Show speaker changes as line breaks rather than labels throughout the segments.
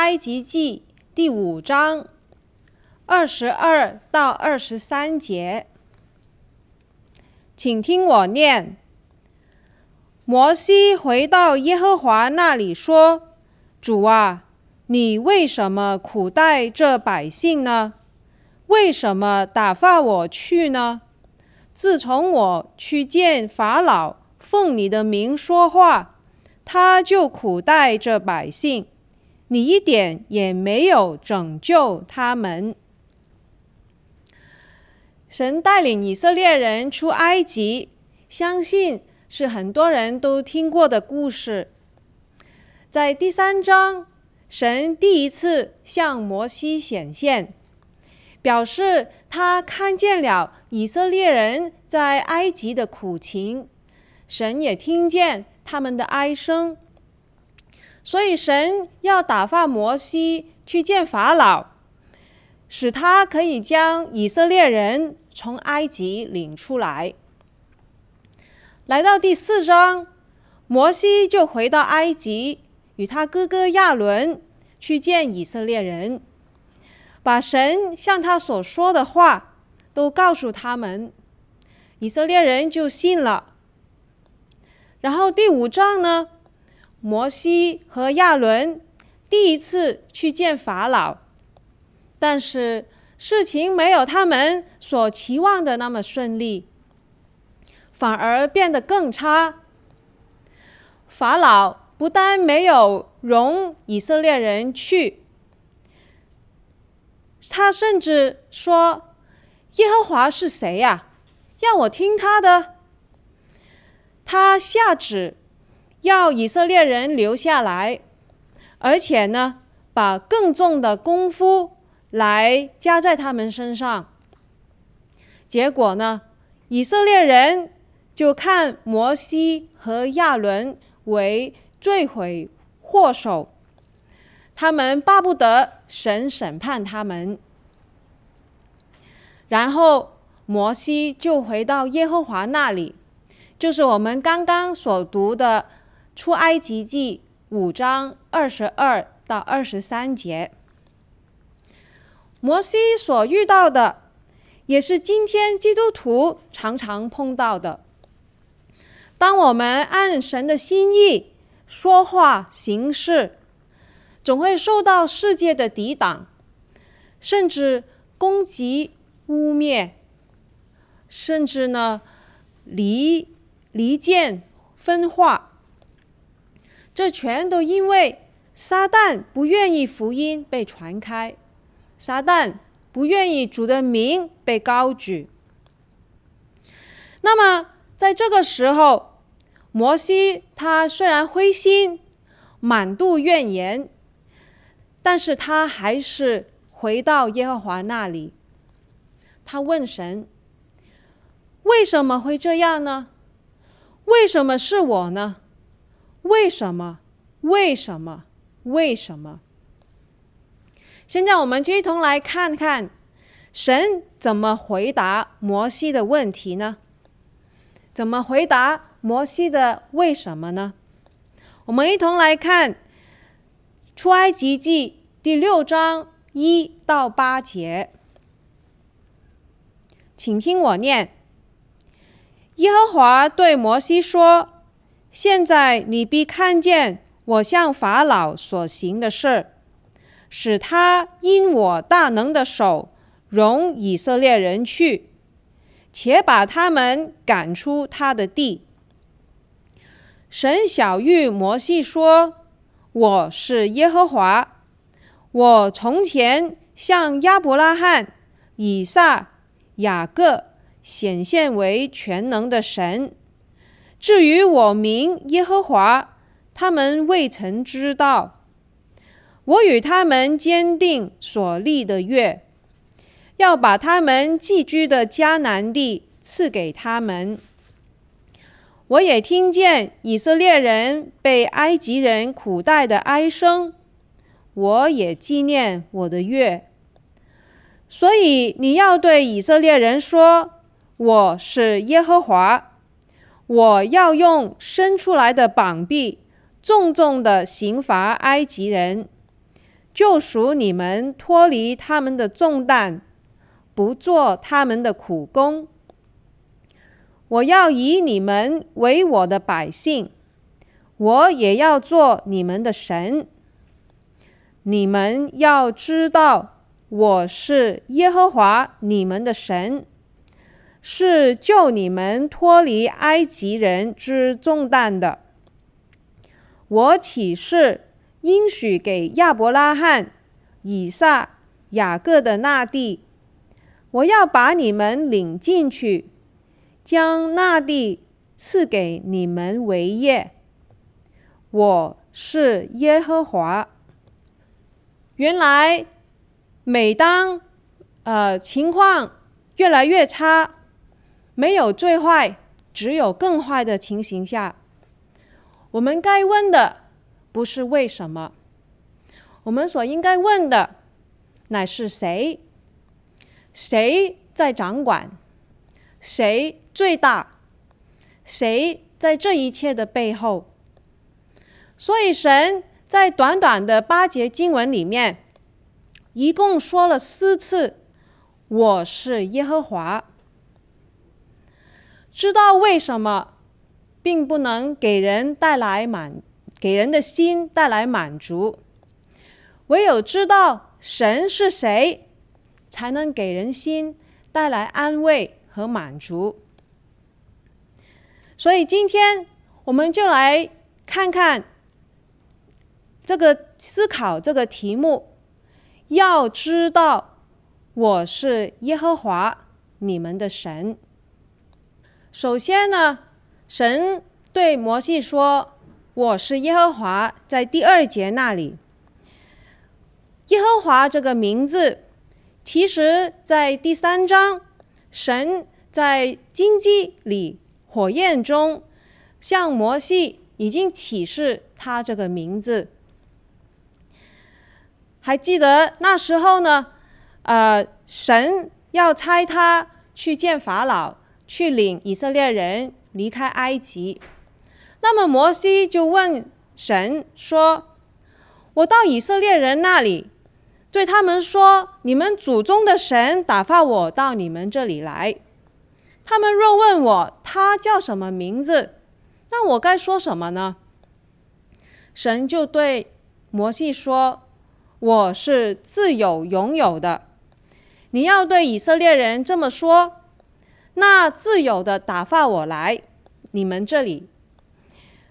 《埃及记》第五章二十二到二十三节，请听我念：摩西回到耶和华那里说：“主啊，你为什么苦待这百姓呢？为什么打发我去呢？自从我去见法老，奉你的名说话。”他就苦待这百姓，你一点也没有拯救他们。神带领以色列人出埃及，相信是很多人都听过的故事。在第三章，神第一次向摩西显现，表示他看见了以色列人在埃及的苦情，神也听见。他们的哀声，所以神要打发摩西去见法老，使他可以将以色列人从埃及领出来。来到第四章，摩西就回到埃及，与他哥哥亚伦去见以色列人，把神向他所说的话都告诉他们，以色列人就信了。然后第五章呢，摩西和亚伦第一次去见法老，但是事情没有他们所期望的那么顺利，反而变得更差。法老不但没有容以色列人去，他甚至说：“耶和华是谁呀？要我听他的？”他下旨要以色列人留下来，而且呢，把更重的功夫来加在他们身上。结果呢，以色列人就看摩西和亚伦为罪魁祸首，他们巴不得神审判他们。然后摩西就回到耶和华那里。就是我们刚刚所读的《出埃及记》五章二十二到二十三节。摩西所遇到的，也是今天基督徒常常碰到的。当我们按神的心意说话行事，总会受到世界的抵挡，甚至攻击、污蔑，甚至呢离。离间、分化，这全都因为撒旦不愿意福音被传开，撒旦不愿意主的名被高举。那么，在这个时候，摩西他虽然灰心、满肚怨言，但是他还是回到耶和华那里。他问神：“为什么会这样呢？”为什么是我呢？为什么？为什么？为什么？现在我们一同来看看神怎么回答摩西的问题呢？怎么回答摩西的为什么呢？我们一同来看出埃及记第六章一到八节，请听我念。耶和华对摩西说：“现在你必看见我向法老所行的事，使他因我大能的手容以色列人去，且把他们赶出他的地。”神晓諭摩西说：“我是耶和华，我从前向亚伯拉罕、以撒、雅各。”显现为全能的神。至于我名耶和华，他们未曾知道。我与他们坚定所立的约，要把他们寄居的迦南地赐给他们。我也听见以色列人被埃及人苦待的哀声，我也纪念我的约。所以你要对以色列人说。我是耶和华，我要用伸出来的膀臂，重重的刑罚埃及人，救赎你们脱离他们的重担，不做他们的苦工。我要以你们为我的百姓，我也要做你们的神。你们要知道，我是耶和华你们的神，是救你们脱离埃及人之重担的。我起誓应许给亚伯拉罕、以撒、雅各的那地，我要把你们领进去。将那地赐给你们为业。我是耶和华。原来，每当呃情况越来越差，没有最坏，只有更坏的情形下，我们该问的不是为什么，我们所应该问的乃是谁？谁在掌管？谁？最大，谁在这一切的背后？所以神在短短的八节经文里面，一共说了四次：“我是耶和华。”知道为什么，并不能给人带来满，给人的心带来满足。唯有知道神是谁，才能给人心带来安慰和满足。所以今天我们就来看看这个思考这个题目。要知道我是耶和华你们的神。首先呢，神对摩西说：“我是耶和华。”在第二节那里，耶和华这个名字，其实在第三章，神在荆棘里。火焰中，向摩西已经启示他这个名字。还记得那时候呢？呃，神要差他去见法老，去领以色列人离开埃及。那么摩西就问神说：“我到以色列人那里，对他们说，你们祖宗的神打发我到你们这里来。”他们若问我他叫什么名字，那我该说什么呢？神就对摩西说：“我是自有永有的。你要对以色列人这么说。那自有的打发我来你们这里。”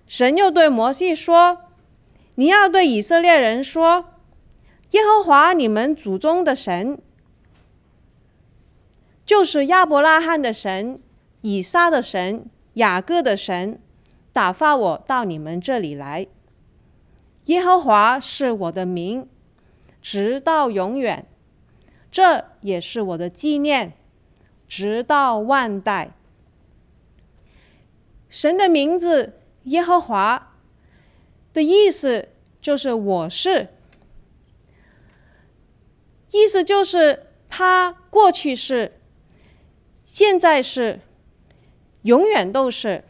神又对摩西说：“你要对以色列人说，耶和华你们祖宗的神。”就是亚伯拉罕的神、以撒的神、雅各的神，打发我到你们这里来。耶和华是我的名，直到永远。这也是我的纪念，直到万代。神的名字耶和华的意思就是我是，意思就是他过去是。现在是，永远都是，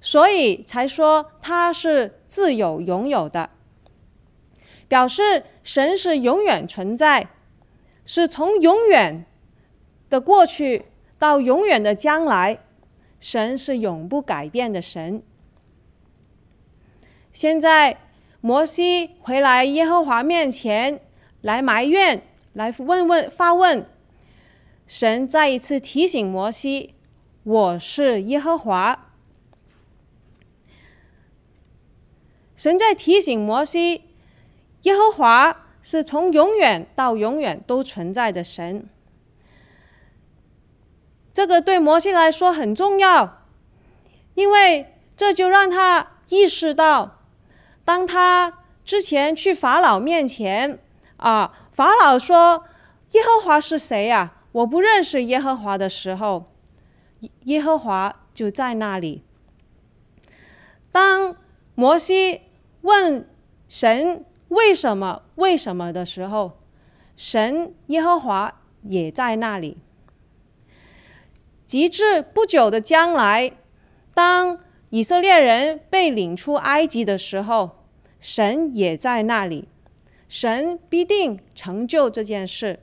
所以才说他是自有永有的，表示神是永远存在，是从永远的过去到永远的将来，神是永不改变的神。现在摩西回来耶和华面前来埋怨，来问问发问。神再一次提醒摩西：“我是耶和华。”神在提醒摩西：“耶和华是从永远到永远都存在的神。”这个对摩西来说很重要，因为这就让他意识到，当他之前去法老面前啊，法老说：“耶和华是谁呀？”我不认识耶和华的时候，耶和华就在那里。当摩西问神为什么、为什么的时候，神耶和华也在那里。及至不久的将来，当以色列人被领出埃及的时候，神也在那里，神必定成就这件事。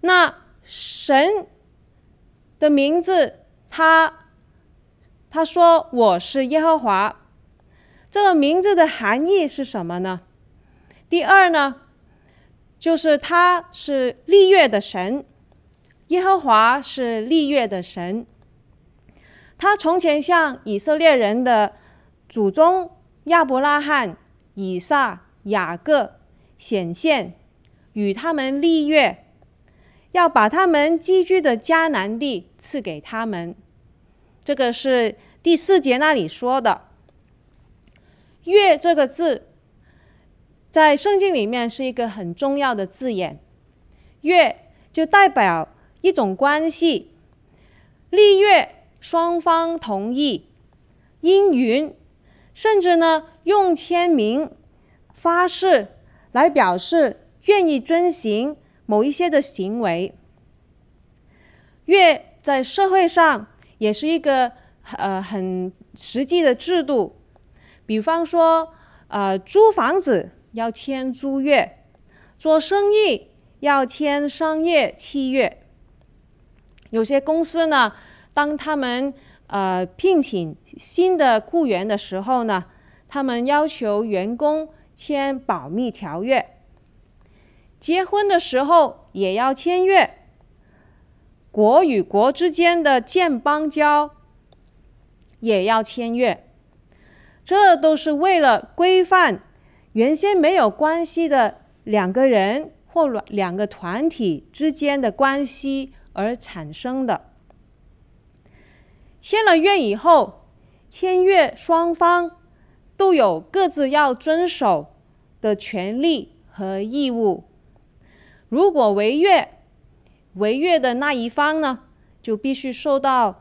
那神的名字，他他说我是耶和华，这个名字的含义是什么呢？第二呢，就是他是立月的神，耶和华是立月的神。他从前向以色列人的祖宗亚伯拉罕、以撒、雅各显现，与他们立约，要把他们寄居的迦南地赐给他们。这个是第四节那里说的“约”这个字。在圣经里面是一个很重要的字眼，约就代表一种关系，立约双方同意，应允，甚至呢用签名发誓来表示愿意遵行某一些的行为。约在社会上也是一个呃很实际的制度，比方说呃租房子。要签租约，做生意要签商业契约。有些公司呢，当他们呃聘请新的雇员的时候呢，他们要求员工签保密条约。结婚的时候也要签约。国与国之间的建邦交也要签约，这都是为了规范。原先没有关系的两个人或两个团体之间的关系而产生的。签了约以后，签约双方都有各自要遵守的权利和义务。如果违约，违约的那一方呢，就必须受到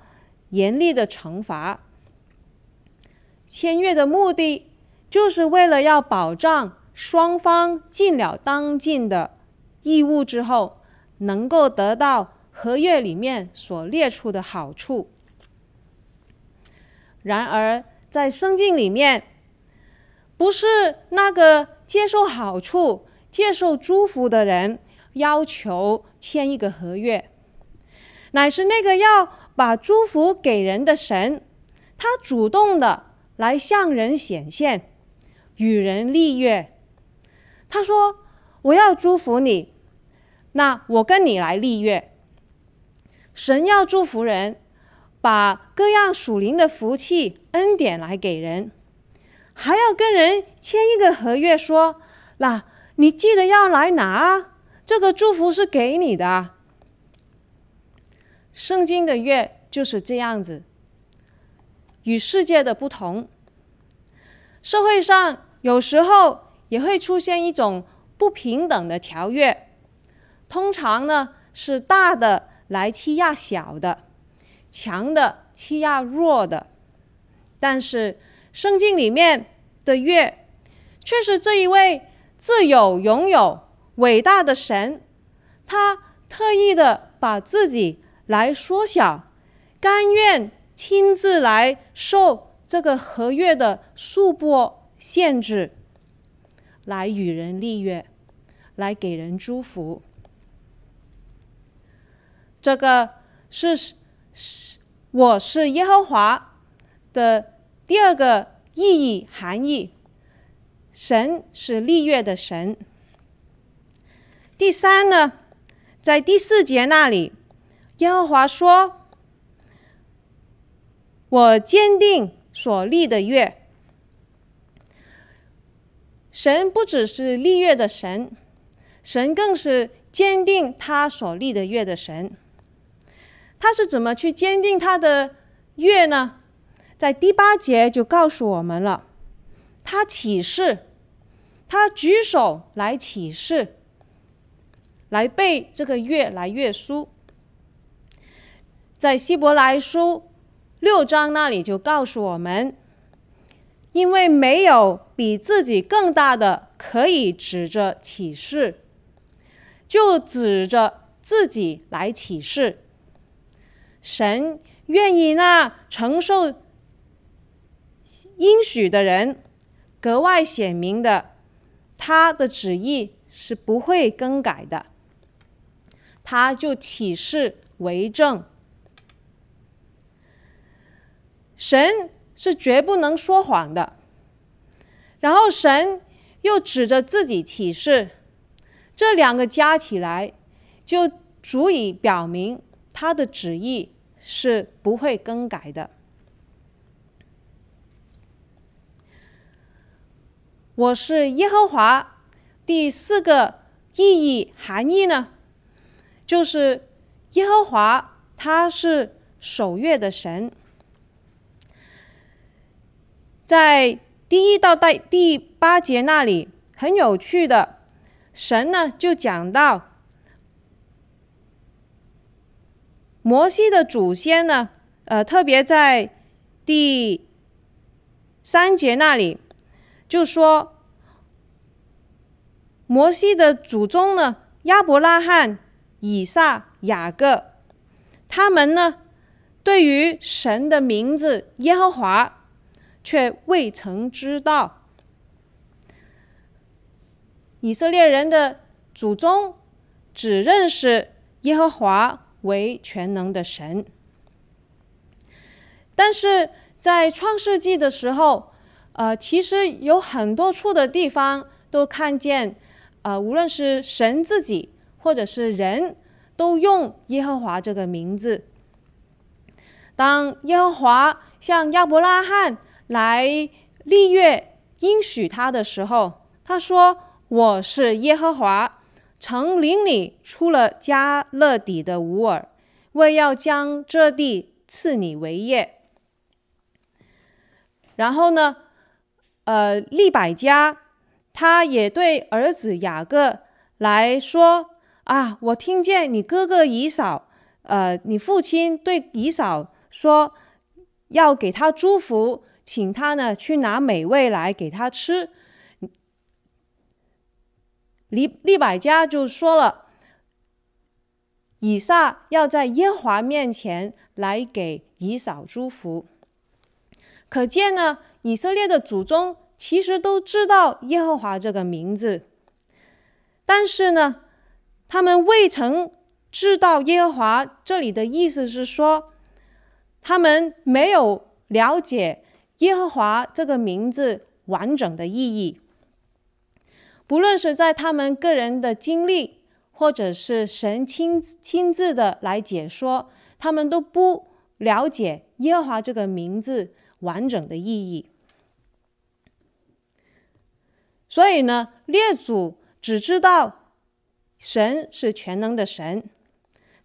严厉的惩罚。签约的目的，就是为了要保障双方尽了当尽的义务之后，能够得到合约里面所列出的好处。然而，在圣经里面，不是那个接受好处、接受祝福的人要求签一个合约，乃是那个要把祝福给人的神，他主动的来向人显现。与人立约，他说：“我要祝福你，那我跟你来立约。神要祝福人，把各样属灵的福气、恩典来给人，还要跟人签一个合约，说：那你记得要来拿，这个祝福是给你的。圣经的约就是这样子，与世界的不同，社会上。”有时候也会出现一种不平等的条约，通常呢是大的来欺压小的，强的欺压弱的。但是圣经里面的约，却是这一位自有、永有、伟大的神，他特意的把自己来缩小，甘愿亲自来受这个合约的束缚。限制，来与人立约，来给人祝福。这个是是我是耶和华的第二个意义含义。神是立约的神。第三呢，在第四节那里，耶和华说：“我坚定所立的约。”神不只是立约的神，神更是坚定他所立的约的神。他是怎么去坚定他的约呢？在第八节就告诉我们了，他起誓，他举手来起誓，来背这个约来约书。在希伯来书六章那里就告诉我们。因为没有比自己更大的可以指着启示，就指着自己来启示。神愿意那承受应许的人格外显明的，他的旨意是不会更改的，他就启示为证。神是绝不能说谎的，然后神又指着自己起誓，这两个加起来就足以表明他的旨意是不会更改的。我是耶和华，第四个意义含义呢，就是耶和华他是守约的神。在第一到第第八节那里，很有趣的，神呢就讲到摩西的祖先呢，呃，特别在第三节那里就说，摩西的祖宗呢，亚伯拉罕、以撒、雅各，他们呢对于神的名字耶和华。却未曾知道，以色列人的祖宗只认识耶和华为全能的神。但是在创世纪的时候，呃，其实有很多处的地方都看见，呃，无论是神自己或者是人都用耶和华这个名字。当耶和华向亚伯拉罕来立约应许他的时候，他说：“我是耶和华，曾领你出了迦勒底的乌尔，为要将这地赐你为业。”然后呢，呃，利百加他也对儿子雅各来说：“啊，我听见你哥哥以扫，呃，你父亲对以扫说，要给他祝福。”请他呢去拿美味来给他吃。利利百加就说了，以撒要在耶和华面前来给以扫祝福。可见呢，以色列的祖宗其实都知道耶和华这个名字，但是呢，他们未曾知道耶和华。这里的意思是说，他们没有了解。耶和华这个名字完整的意义，不论是在他们个人的经历，或者是神亲亲自的来解说，他们都不了解耶和华这个名字完整的意义。所以呢，列祖只知道神是全能的神，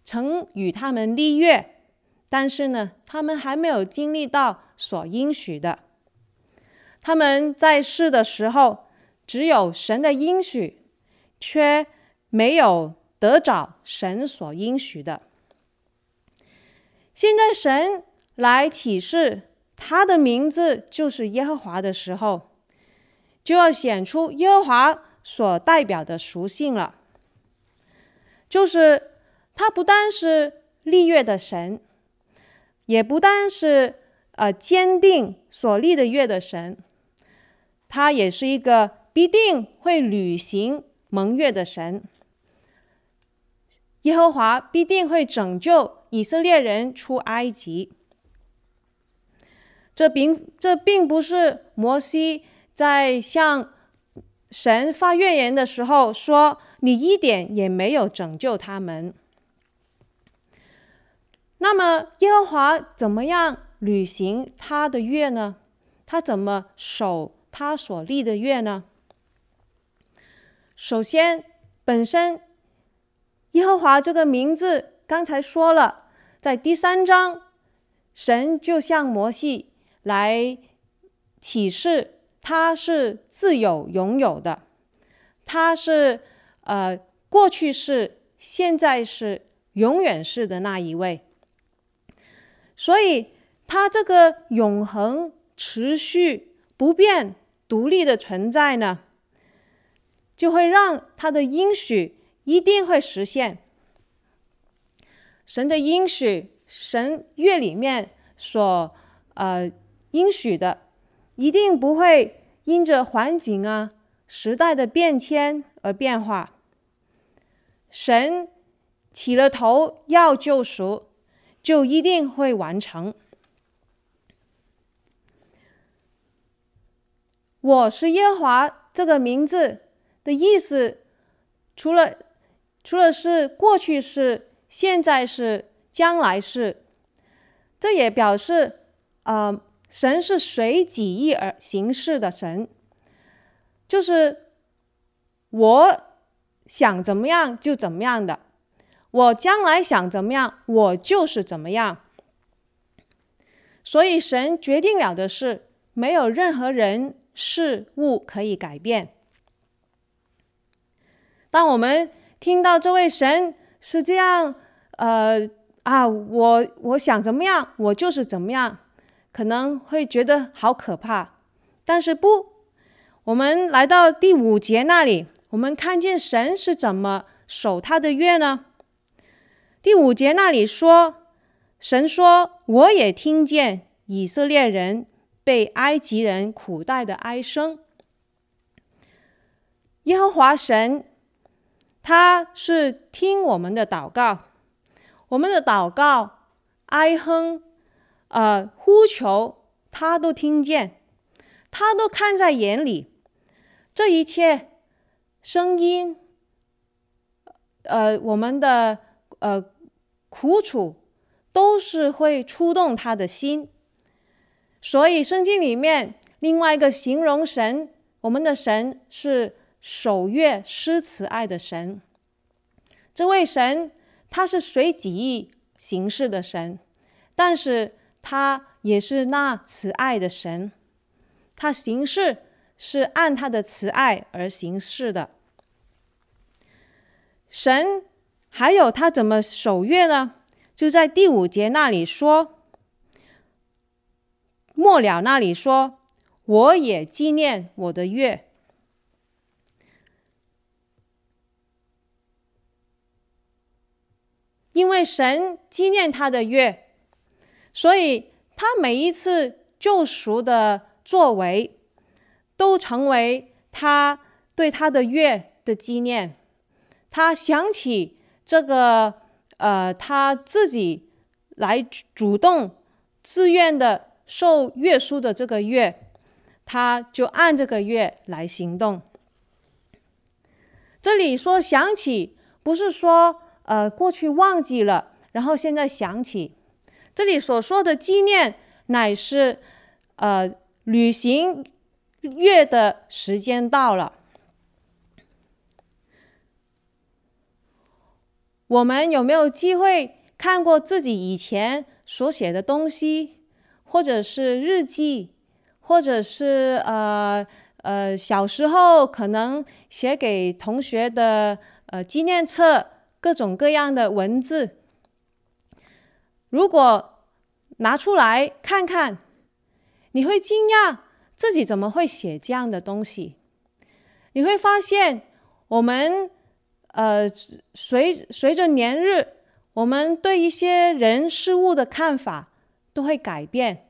曾与他们立约。但是呢，他们还没有经历到所应许的。他们在世的时候，只有神的应许，却没有得着神所应许的。现在神来启示他的名字就是耶和华的时候，就要显出耶和华所代表的属性了，就是他不但是立约的神。也不单是呃坚定所立的约的神，他也是一个必定会履行盟约的神。耶和华必定会拯救以色列人出埃及。这并这并不是摩西在向神发怨言的时候说，你一点也没有拯救他们。那么耶和华怎么样履行他的约呢？他怎么守他所立的约呢？首先，本身耶和华这个名字，刚才说了，在第三章，神就向摩西来启示，他是自有永有的，他是呃过去是，现在是，永远是的那一位。所以，他这个永恒、持续、不变、独立的存在呢，就会让他的应许一定会实现。神的应许神月里面所呃应许的，一定不会因着环境啊、时代的变迁而变化。神起了头要救赎，就一定会完成。我是耶华这个名字的意思，除了除了是过去式、现在是、将来式，这也表示，呃，神是随己意而行事的神，就是我想怎么样就怎么样的，我将来想怎么样，我就是怎么样。所以神决定了的事，没有任何人。事物可以改变。当我们听到这位神是这样，呃啊，我我想怎么样，我就是怎么样，可能会觉得好可怕。但是不，我们来到第五节那里，我们看见神是怎么守他的约呢？第五节那里说，神说：“我也听见以色列人。”被埃及人苦待的哀声，耶和华神，他是听我们的祷告，我们的祷告、哀哼、呃呼求，他都听见，他都看在眼里。这一切声音，呃，我们的呃苦楚，都是会触动他的心。所以，圣经里面另外一个形容神，我们的神是守约施慈爱的神。这位神他是随己意行事的神，但是他也是那慈爱的神。他行事是按他的慈爱而行事的。神还有他怎么守约呢？就在第五节那里说。末了那里说：“我也纪念我的月，因为神纪念他的月，所以他每一次救赎的作为，都成为他对他的月的纪念。他想起这个，呃，他自己来主动、自愿的。”受约书的这个月，他就按这个月来行动。这里说想起，不是说呃过去忘记了，然后现在想起。这里所说的纪念，乃是呃履行月的时间到了。我们有没有机会看过自己以前所写的东西？或者是日记，或者是呃呃小时候可能写给同学的呃纪念册，各种各样的文字。如果拿出来看看，你会惊讶自己怎么会写这样的东西。你会发现，我们呃随随着年日，我们对一些人事物的看法。都会改变。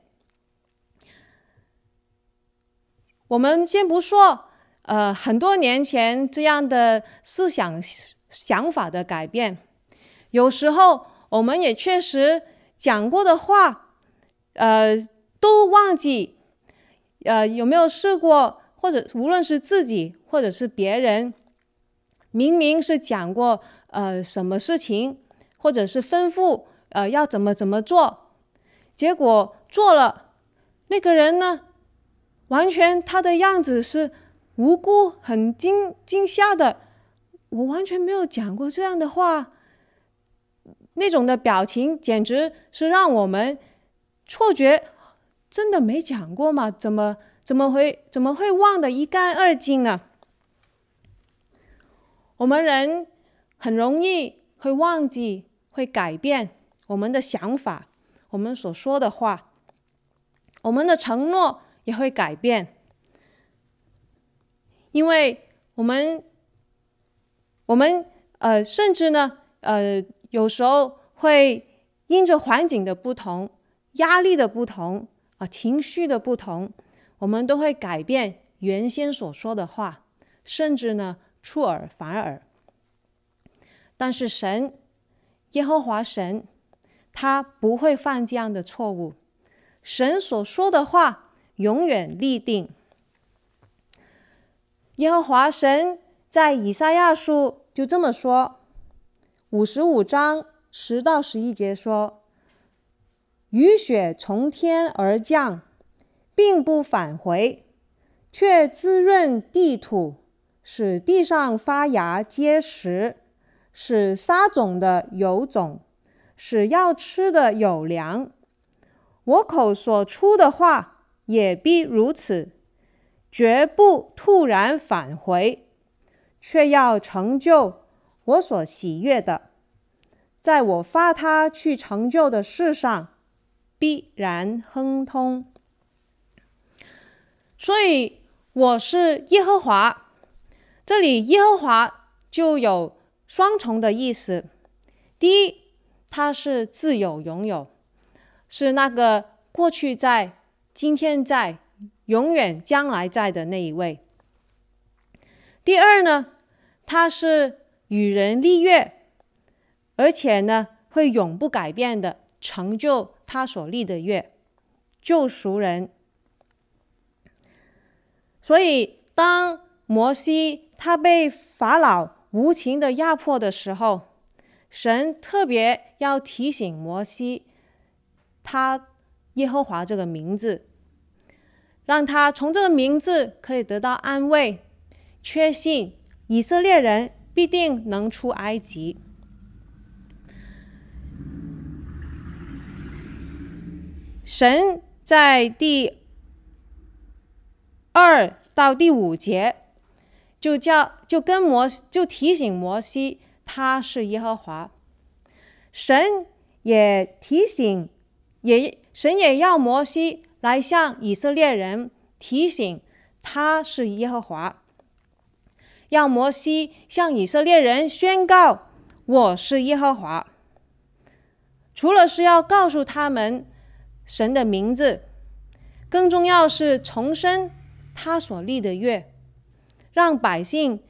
我们先不说，呃，很多年前这样的思想想法的改变，有时候我们也确实讲过的话，呃，都忘记。呃，有没有试过，或者无论是自己或者是别人，明明是讲过呃什么事情，或者是吩咐呃要怎么怎么做。结果做了，那个人呢，完全他的样子是无辜、很惊惊吓的。我完全没有讲过这样的话，那种的表情简直是让我们错觉，真的没讲过吗？怎么怎么会怎么会忘得一干二净呢？我们人很容易会忘记，会改变我们的想法。我们所说的话，我们的承诺也会改变，因为我们，我们呃，甚至呢，呃，有时候会因着环境的不同、压力的不同啊、情绪的不同，我们都会改变原先所说的话，甚至呢出尔反尔。但是神，耶和华神，他不会犯这样的错误。神所说的话永远立定。耶和华神在以赛亚书就这么说：五十五章十到十一节说：“雨雪从天而降，并不返回，却滋润地土，使地上发芽结实。”使撒种的有种，使要吃的有粮。我口所出的话也必如此，绝不突然返回，却要成就我所喜悦的，在我发他去成就的事上，必然亨通。所以我是耶和华，这里耶和华就有。双重的意思，第一，他是自有永有，是那个过去在、今天在、永远将来在的那一位。第二呢，他是与人立约，而且呢会永不改变的成就他所立的约，救赎人。所以当摩西他被法老无情的压迫的时候，神特别要提醒摩西，他耶和华这个名字，让他从这个名字可以得到安慰，确信以色列人必定能出埃及。神在第二到第五节。就叫就跟摩就提醒摩西，他是耶和华。神也提醒，也神也要摩西来向以色列人提醒，他是耶和华。要摩西向以色列人宣告，我是耶和华。除了是要告诉他们神的名字，更重要是重申他所立的约。让百姓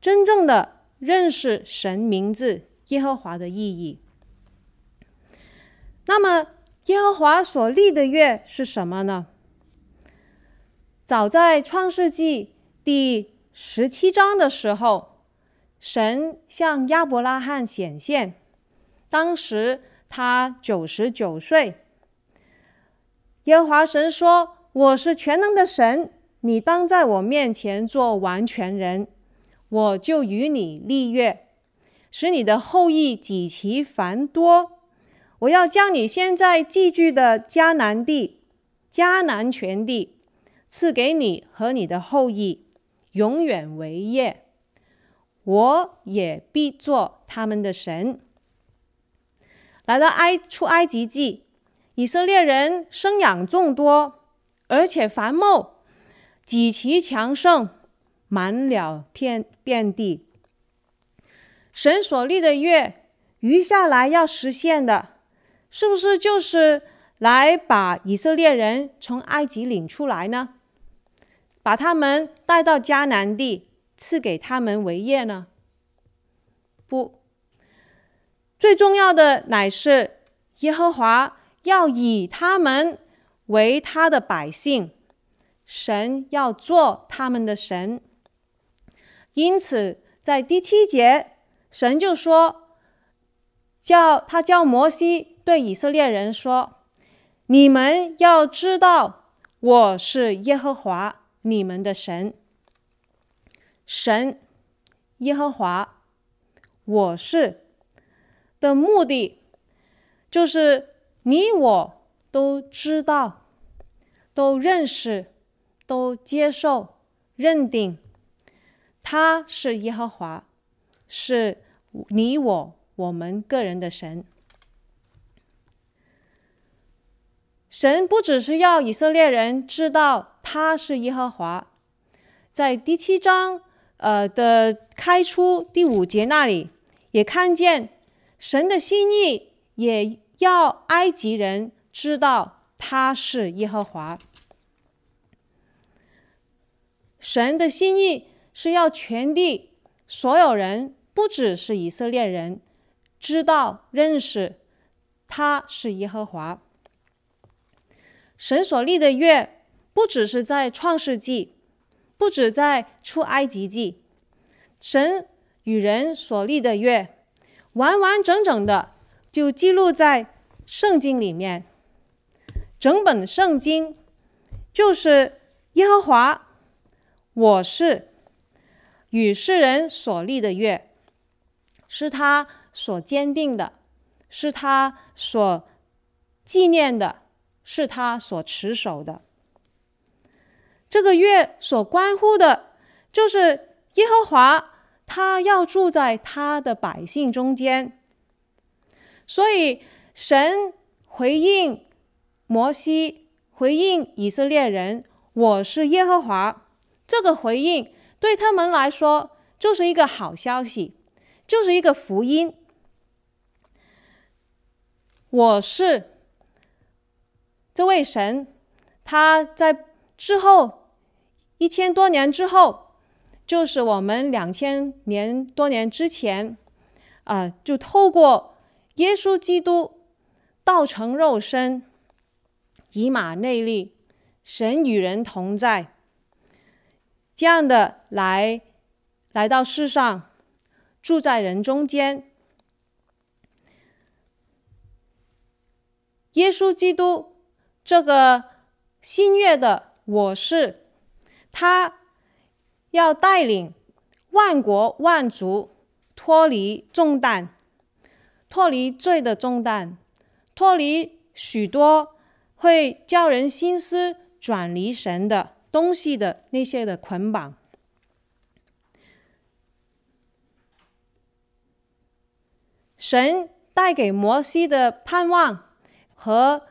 真正的认识神名字耶和华的意义。那么，耶和华所立的约是什么呢？早在创世纪第十七章的时候，神向亚伯拉罕显现，当时他九十九岁。耶和华神说：“我是全能的神。”你当在我面前做完全人，我就与你立约，使你的后裔极其繁多。我要将你现在寄居的迦南地、迦南全地赐给你和你的后裔，永远为业。我也必做他们的神。来到埃出埃及记，以色列人生养众多，而且繁茂。极其强盛，满了遍遍地。神所立的约，余下来要实现的，是不是就是来把以色列人从埃及领出来呢？把他们带到迦南地，赐给他们为业呢？不，最重要的乃是耶和华要以他们为他的百姓。神要做他们的神，因此在第七节，神就说：“叫他叫摩西对以色列人说，你们要知道我是耶和华你们的神。神耶和华，我是的目的，就是你我都知道，都认识。”都接受、认定，他是耶和华，是你我我们个人的神。神不只是要以色列人知道他是耶和华，在第七章呃的开出第五节那里，也看见神的心意也要埃及人知道他是耶和华。神的心意是要全地所有人，不只是以色列人，知道认识他是耶和华。神所立的约，不只是在创世纪，不只在出埃及记，神与人所立的约，完完整整的就记录在圣经里面。整本圣经就是耶和华，我是与世人所立的约，是他所坚定的，是他所纪念的。是他所持守的。这个约所关乎的，就是耶和华，他要住在他的百姓中间。所以，神回应摩西，回应以色列人：“我是耶和华。”这个回应对他们来说，就是一个好消息，就是一个福音。我是。这位神，他在之后一千多年之后，就是我们两千年多年之前，啊、就透过耶稣基督道成肉身，以马内利，神与人同在，这样的来来到世上，住在人中间，耶稣基督。这个新约的我是，他要带领万国万族脱离重担，脱离罪的重担，脱离许多会叫人心思转离神的东西的那些的捆绑。神带给摩西的盼望和。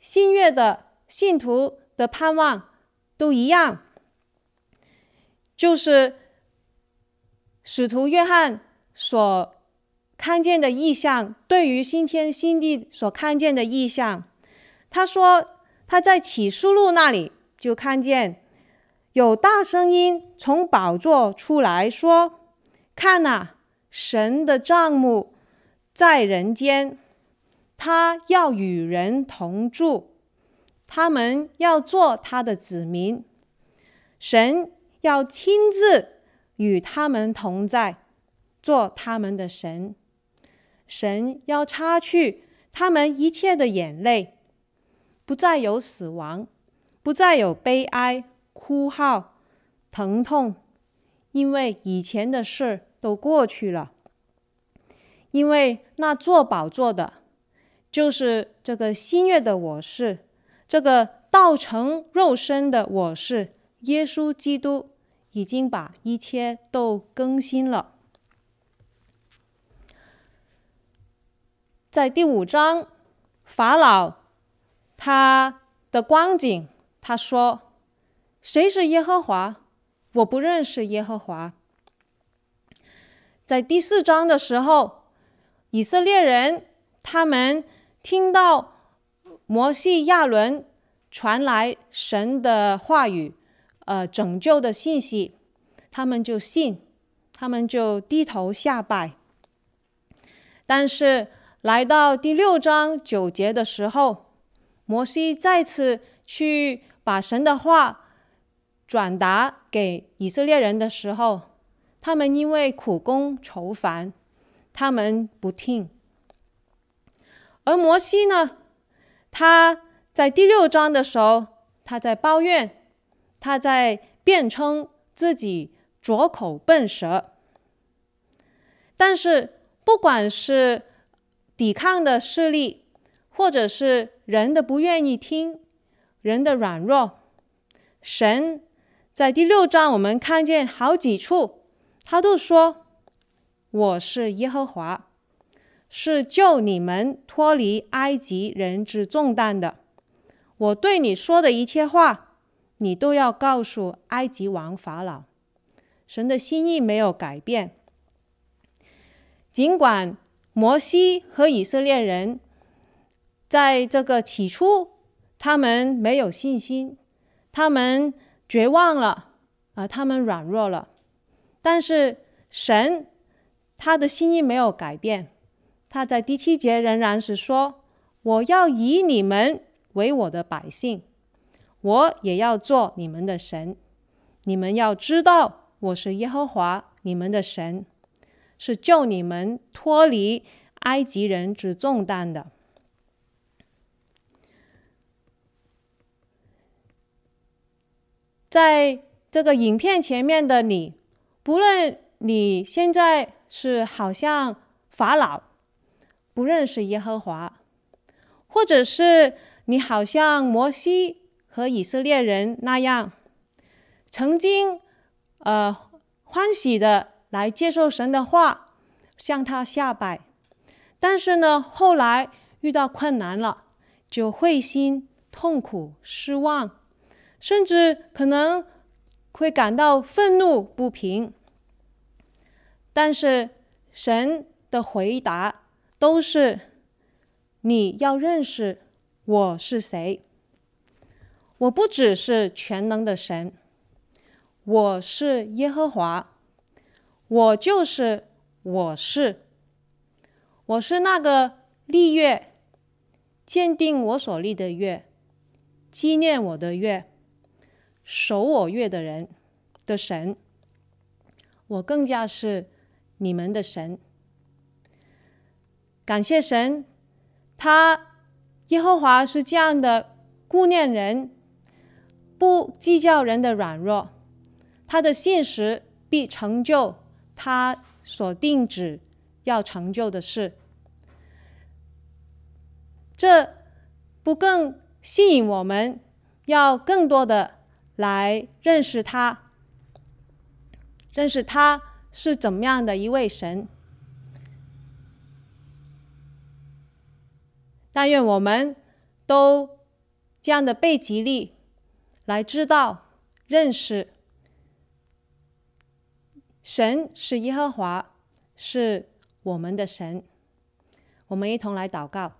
新约的信徒的盼望都一样，就是使徒约翰所看见的异象，对于新天新地所看见的异象，他说他在启示录那里就看见有大声音从宝座出来说：“看哪，神的帐幕在人间。”他要与人同住，他们要做他的子民，神要亲自与他们同在，做他们的神。神要擦去他们一切的眼泪，不再有死亡，不再有悲哀、哭号、疼痛，因为以前的事都过去了。因为那坐宝座的。就是这个新月的我是，这个道成肉身的我是，耶稣基督已经把一切都更新了。在第五章，法老他的光景，他说：“谁是耶和华？我不认识耶和华。”在第四章的时候，以色列人他们。听到摩西亚伦传来神的话语，呃，拯救的信息，他们就信，他们就低头下拜。但是来到第六章九节的时候，摩西再次去把神的话转达给以色列人的时候，他们因为苦工愁烦，他们不听。而摩西呢，他在第六章的时候，他在抱怨，他在辩称自己拙口笨舌。但是，不管是抵抗的势力，或者是人的不愿意听，人的软弱，神在第六章我们看见好几处，他都说：“我是耶和华。”是救你们脱离埃及人之重担的。我对你说的一切话，你都要告诉埃及王法老。神的心意没有改变。尽管摩西和以色列人在这个起初，他们没有信心，他们绝望了，啊，他们软弱了。但是神他的心意没有改变，他在第七节仍然是说：“我要以你们为我的百姓，我也要做你们的神。你们要知道，我是耶和华你们的神，是救你们脱离埃及人之重担的。”在这个影片前面的你，不论你现在是好像法老，不认识耶和华，或者是你好像摩西和以色列人那样，曾经呃欢喜的来接受神的话，向他下拜，但是呢，后来遇到困难了，就灰心、痛苦、失望。甚至可能会感到愤怒不平，但是神的回答都是：你要认识我是谁。我不只是全能的神，我是耶和华，我就是我是，我是那个立月、鉴定我所立的月、纪念我的月。守我约的人的神，我更加是你们的神。感谢神，他耶和华是这样的顾念人，不计较人的软弱，他的信实必成就他所定旨要成就的事。这不更吸引我们要更多的？来认识他，认识他是怎么样的一位神。但愿我们都这样的被激励，来知道认识神是耶和华，是我们的神。我们一同来祷告。